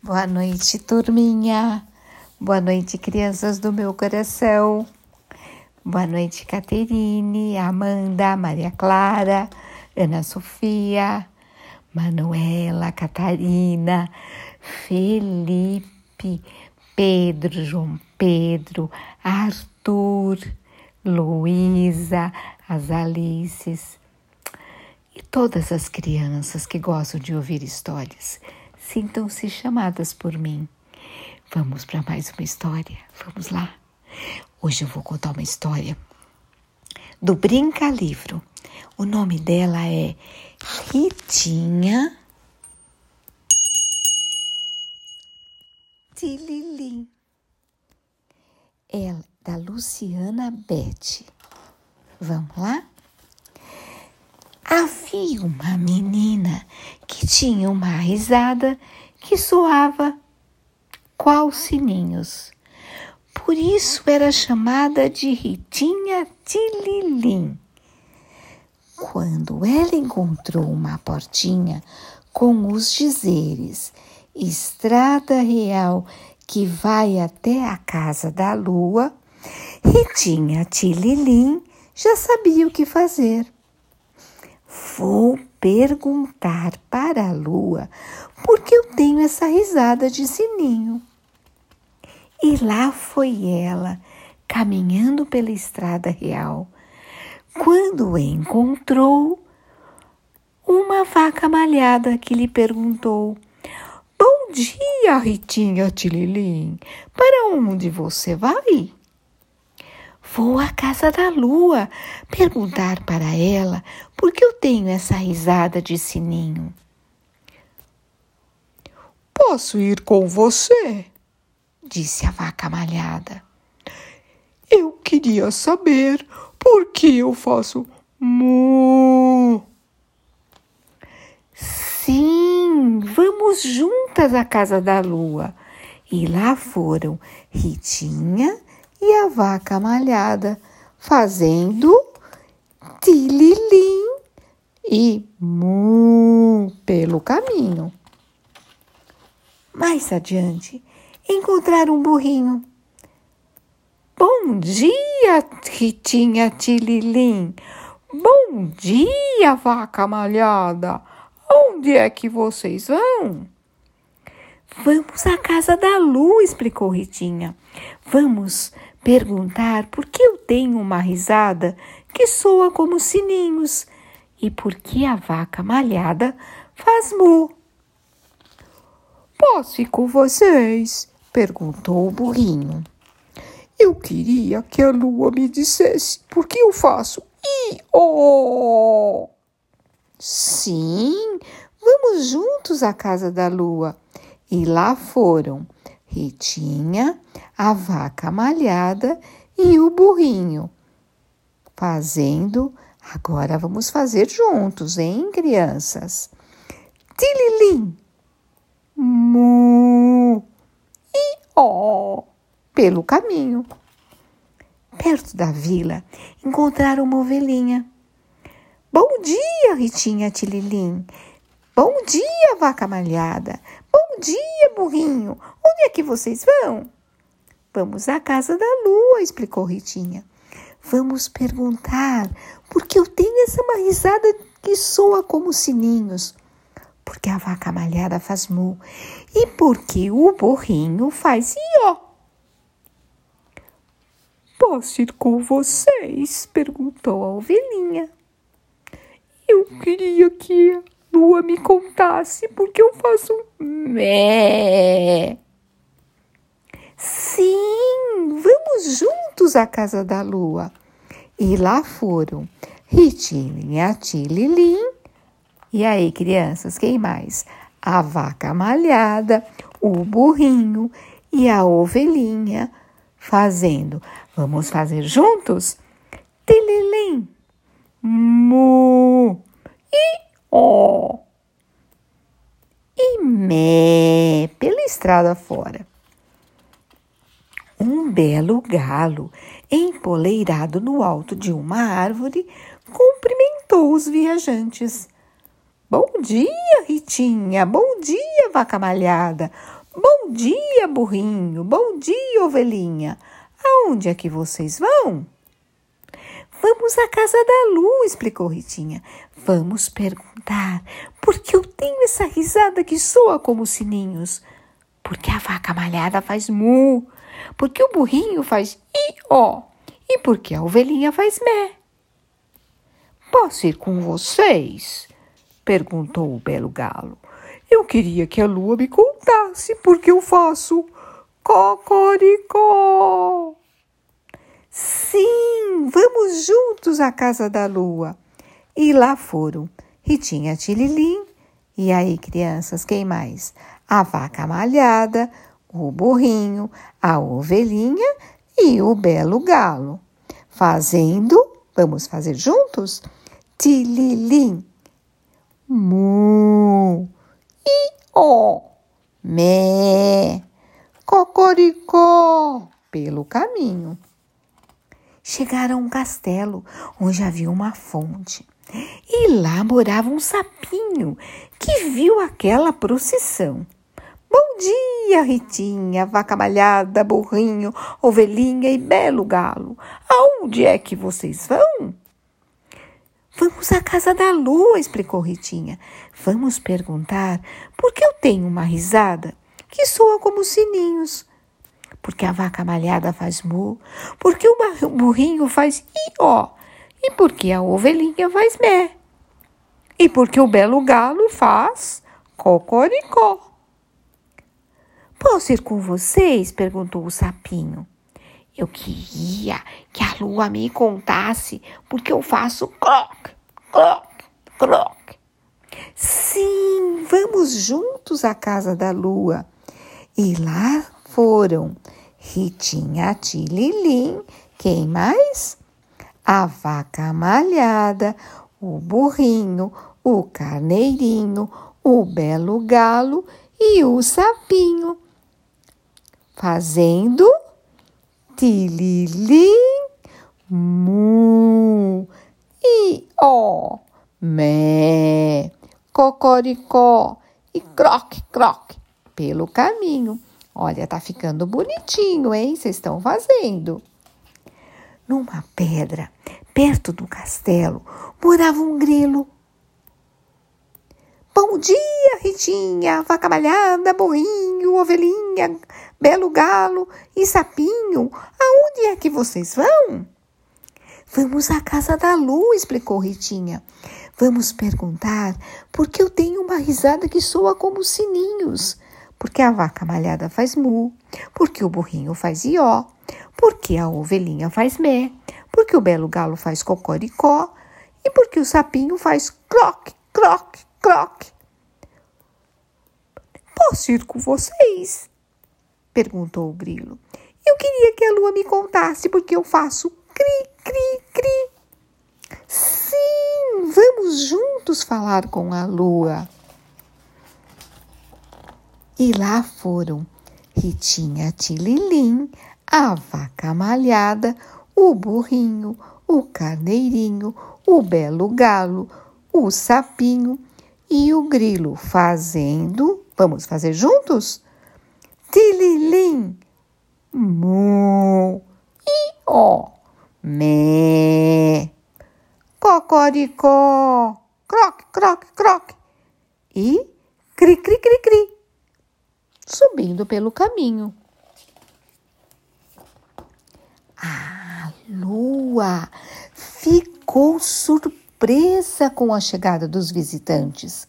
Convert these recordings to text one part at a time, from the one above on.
Boa noite, turminha. Boa noite, crianças do meu coração. Boa noite, Caterine, Amanda, Maria Clara, Ana Sofia, Manuela, Catarina, Felipe, Pedro, João Pedro, Arthur, Luísa, as Alices e todas as crianças que gostam de ouvir histórias sintam-se chamadas por mim. Vamos para mais uma história? Vamos lá? Hoje eu vou contar uma história do Brinca Livro. O nome dela é Ritinha Tililim. É da Luciana Bete. Vamos lá? Havia uma menina tinha uma risada que soava qual sininhos. Por isso era chamada de Ritinha Tililim. Quando ela encontrou uma portinha com os dizeres Estrada Real que vai até a casa da lua, Ritinha Tililim já sabia o que fazer. Vou perguntar para a lua por que eu tenho essa risada de sininho. E lá foi ela, caminhando pela estrada real, quando encontrou uma vaca malhada que lhe perguntou: Bom dia, Ritinha Tililim, para onde você vai? Vou à casa da lua perguntar para ela por que eu tenho essa risada de sininho. Posso ir com você? disse a vaca malhada. Eu queria saber por que eu faço mu. Sim, vamos juntas à casa da lua. E lá foram Ritinha e a vaca malhada, fazendo tililim e mu pelo caminho. Mais adiante, encontraram um burrinho. Bom dia, Ritinha Tililim. Bom dia, vaca malhada. Onde é que vocês vão? Vamos à casa da lua, explicou Ritinha. Vamos perguntar por que eu tenho uma risada que soa como sininhos e por que a vaca malhada faz mu. Posso ir com vocês? perguntou o burrinho. Eu queria que a lua me dissesse por que eu faço i o. Sim, vamos juntos à casa da lua. E lá foram Ritinha, a vaca malhada e o burrinho. Fazendo, agora vamos fazer juntos, hein, crianças? Tililim, mu e ó pelo caminho. Perto da vila, encontraram uma ovelhinha. Bom dia, Ritinha Tililim. Bom dia, vaca malhada. Bom dia, burrinho. Onde é que vocês vão? Vamos à casa da lua, explicou Ritinha. Vamos perguntar por que eu tenho essa risada que soa como sininhos. Porque a vaca malhada faz mu e porque o burrinho faz ió. Posso ir com vocês? perguntou a ovelhinha. Eu queria que a lua me contasse porque eu faço mé. Sim, vamos juntos à casa da lua. E lá foram Ritinha, Tililim. E aí, crianças, quem mais? A vaca malhada, o burrinho e a ovelhinha fazendo. Vamos fazer juntos? Tililim, mu e ó. E mé pela estrada fora um belo galo, empoleirado no alto de uma árvore, cumprimentou os viajantes. Bom dia, Ritinha! Bom dia, vaca malhada! Bom dia, burrinho. Bom dia, ovelhinha. Aonde é que vocês vão? Vamos à casa da Lu, explicou Ritinha. Vamos perguntar por que eu tenho essa risada que soa como sininhos. Porque a vaca malhada faz mu, porque o burrinho faz i-ó e porque a ovelhinha faz mé. Posso ir com vocês? perguntou o belo galo. Eu queria que a lua me contasse porque eu faço cocoricó. Sim, vamos juntos à casa da lua. E lá foram Ritinha Tililim. E aí, crianças, quem mais? A vaca malhada, o burrinho, a ovelhinha e o belo galo. Fazendo, vamos fazer juntos? Tililim, mu, i, ó, mé, cocoricó, pelo caminho. Chegaram a um castelo onde havia uma fonte. E lá morava um sapinho que viu aquela procissão. Bom dia, Ritinha, vaca malhada, burrinho, ovelhinha e belo galo. Aonde é que vocês vão? Vamos à casa da lua, explicou Ritinha. Vamos perguntar por que eu tenho uma risada que soa como sininhos. Porque a vaca malhada faz mu, porque o burrinho faz i-ó, e porque a ovelhinha faz mé, e porque o belo galo faz cocoricó. Posso ir com vocês? perguntou o sapinho. Eu queria que a lua me contasse porque eu faço croc, croc, croc. Sim, vamos juntos à casa da lua. E lá foram Ritinha Tililim, quem mais? A vaca malhada, o burrinho, o carneirinho, o belo galo e o sapinho fazendo tililim, mu, i, ó, mé, cocoricó e croque, croque pelo caminho. Olha, tá ficando bonitinho, hein? Vocês estão fazendo. Numa pedra, perto do castelo, morava um grilo Bom dia, Ritinha, vaca malhada, burrinho, ovelhinha, belo galo e sapinho. Aonde é que vocês vão? Vamos à casa da Lu, explicou Ritinha. Vamos perguntar por que eu tenho uma risada que soa como sininhos. Porque a vaca malhada faz mu, porque o burrinho faz ió, porque a ovelhinha faz mé, porque o belo galo faz cocoricó e porque o sapinho faz croque, croque, croque. Posso ir com vocês? Perguntou o grilo. Eu queria que a lua me contasse porque eu faço cri, cri, cri. Sim, vamos juntos falar com a lua. E lá foram Ritinha Tililim, a vaca malhada, o burrinho, o carneirinho, o belo galo, o sapinho e o grilo fazendo. Vamos fazer juntos? Tililim, mu, i, ó, mé, cocoricó, croque, croque, croque e cri, cri, cri, cri, subindo pelo caminho. A lua ficou surpresa surpresa com a chegada dos visitantes,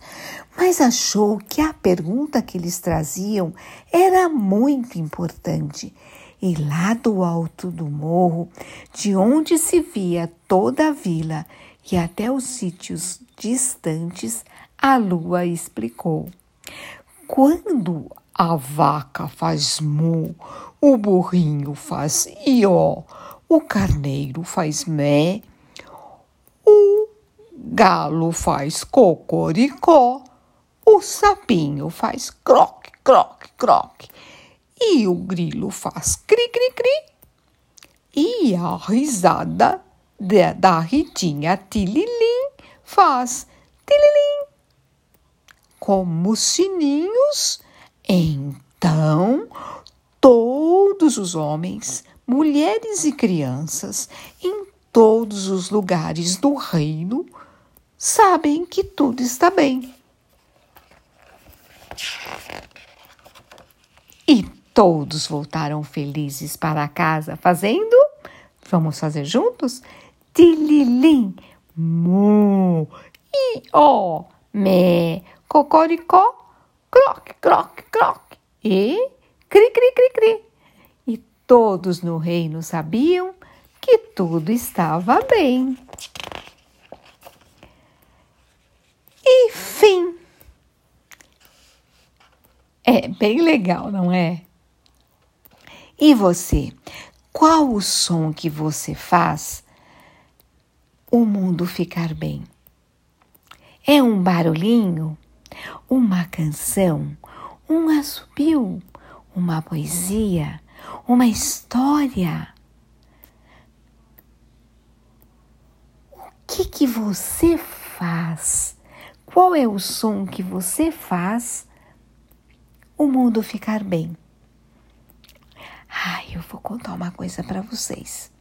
mas achou que a pergunta que eles traziam era muito importante. E lá do alto do morro, de onde se via toda a vila e até os sítios distantes, a lua explicou. Quando a vaca faz mu, o burrinho faz ió, o carneiro faz mé, galo faz cocoricó, o sapinho faz croque, croque, croque, e o grilo faz cri, cri, cri, e a risada de, da Ritinha Tililim faz tililim, como sininhos Então, todos os homens, mulheres e crianças em todos os lugares do reino sabem que tudo está bem. E todos voltaram felizes para casa, fazendo. Vamos fazer juntos? Tililim, mu, i, ó, me, cocoricó, croc, croc, croc e cri, cri, cri, cri. E todos no reino sabiam que tudo estava bem. E fim. É bem legal, não é? E você? Qual o som que você faz o mundo ficar bem? É um barulhinho? Uma canção? Um assobio? Uma poesia? Uma história? O que que você faz? Qual é o som que você faz o mundo ficar bem? Ai, eu vou contar uma coisa para vocês.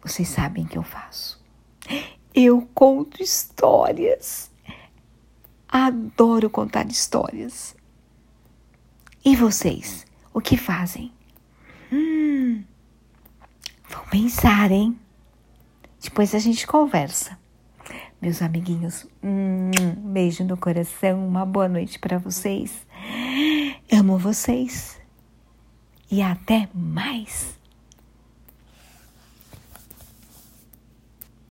Vocês sabem que eu faço. Eu conto histórias. Adoro contar histórias. E vocês, o que fazem? Hum, vão pensar, hein? Depois a gente conversa. Meus amiguinhos, um beijo no coração, uma boa noite para vocês. Amo vocês e até mais!